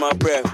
my breath.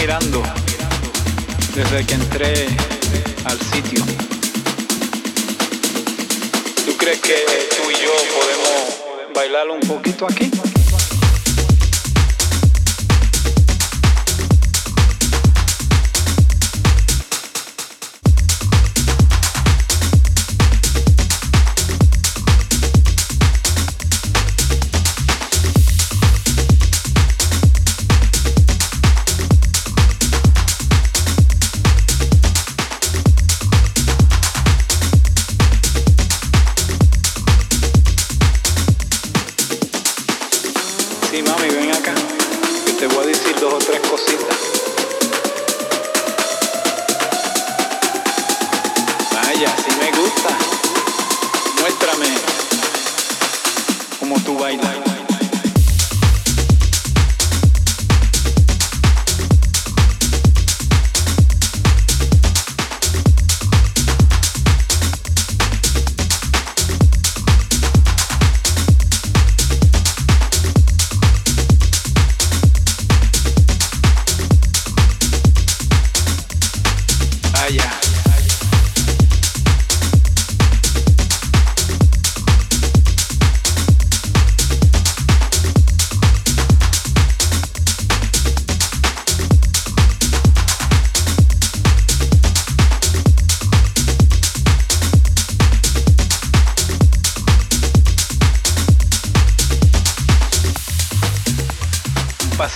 mirando. Desde que entré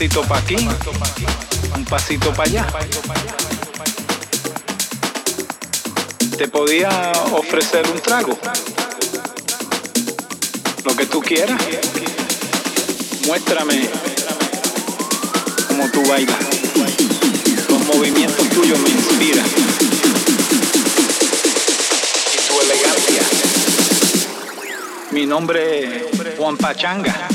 pasito para aquí, un pasito para allá. Te podía ofrecer un trago. Lo que tú quieras. Muéstrame cómo tú bailas. Los movimientos tuyos me inspiran. Y tu elegancia. Mi nombre es Juan Pachanga.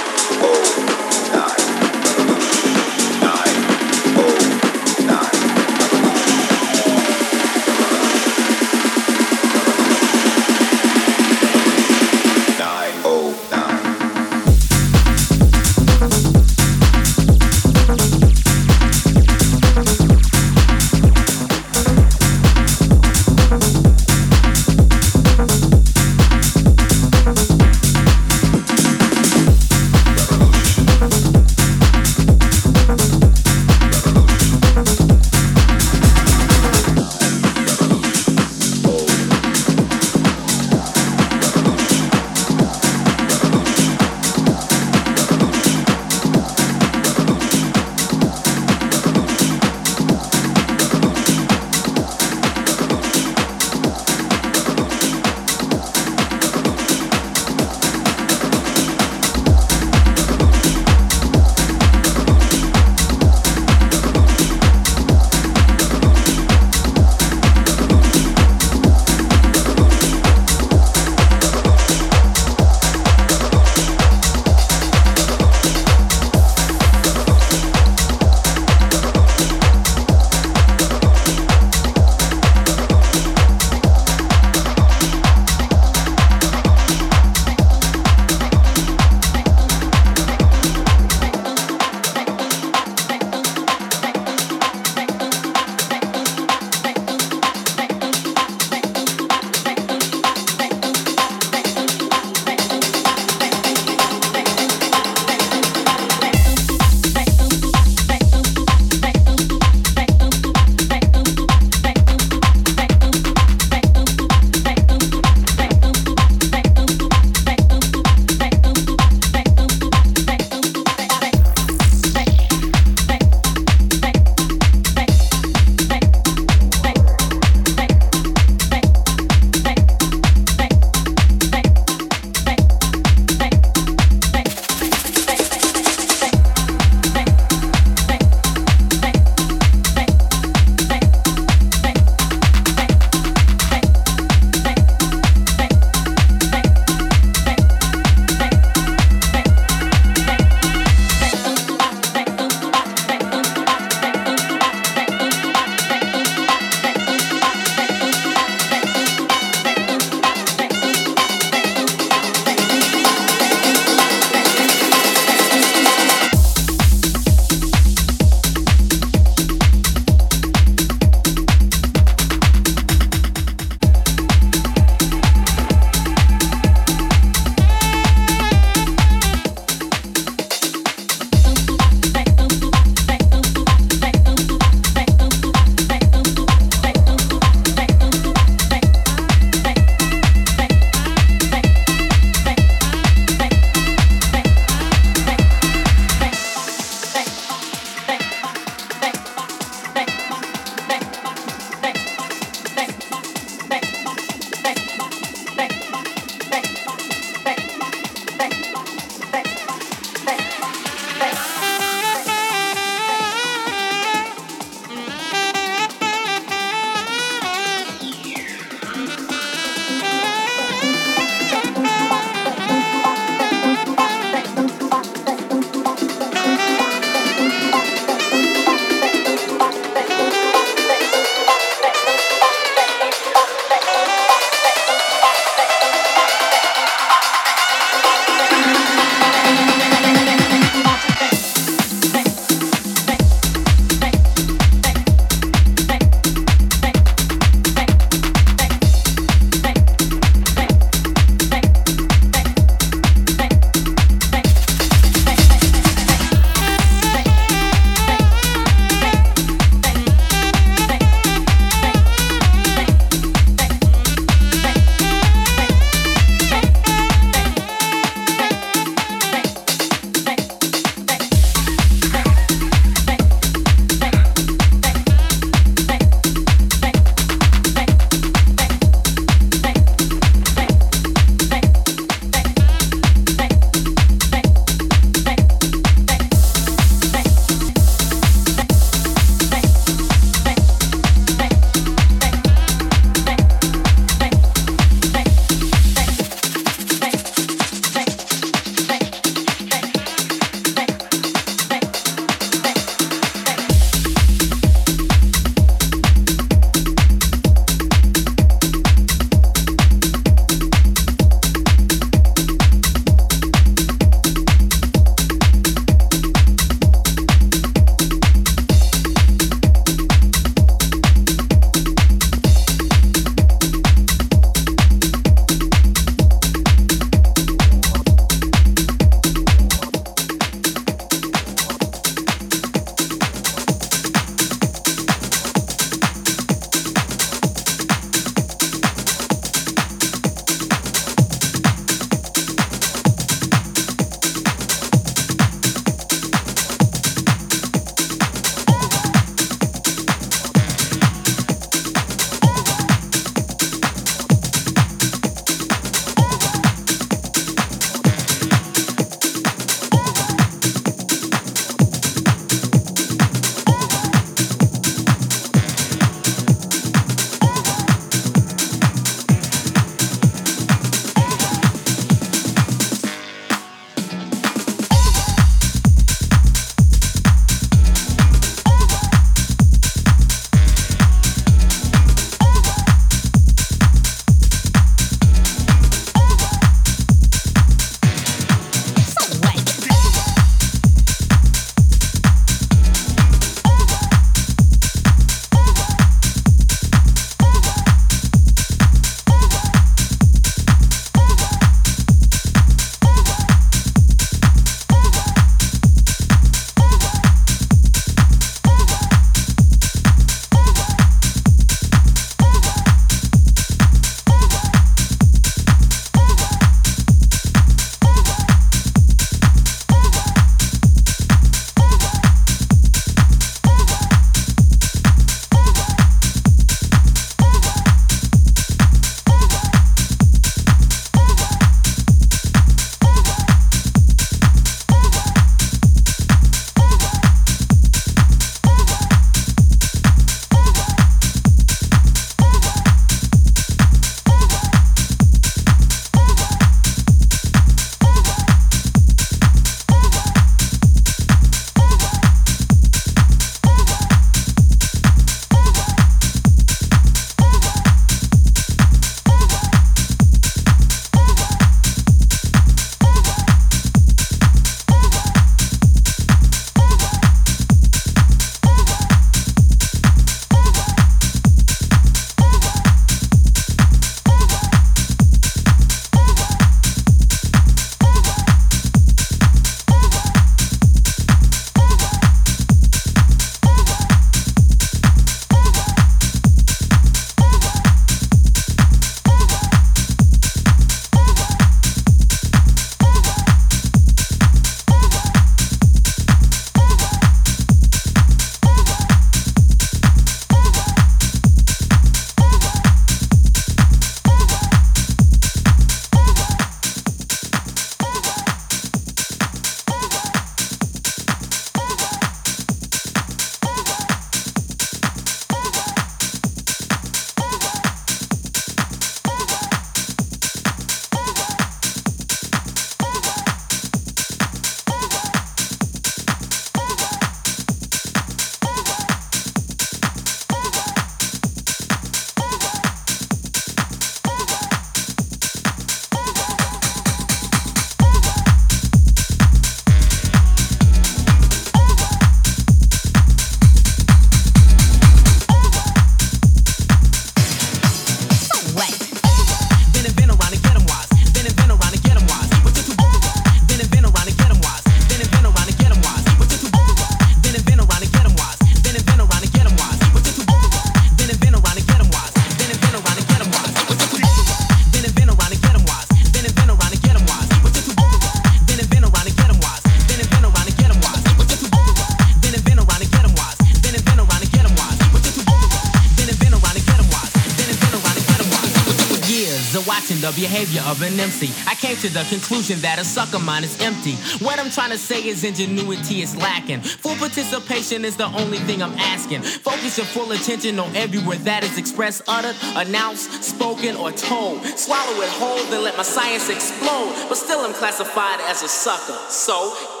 Of an MC. I came to the conclusion that a sucker mind is empty. What I'm trying to say is ingenuity is lacking. Full participation is the only thing I'm asking. Focus your full attention on every word that is expressed, uttered, announced, spoken, or told. Swallow it whole, then let my science explode. But still, I'm classified as a sucker. So,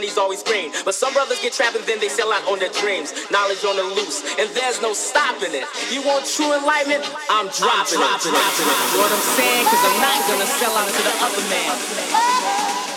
money's always green. But some brothers get trapped and then they sell out on their dreams. Knowledge on the loose, and there's no stopping it. You want true enlightenment? I'm dropping, I'm dropping it. Dropping it. You know what I'm saying? Cause I'm not gonna sell out to the other man.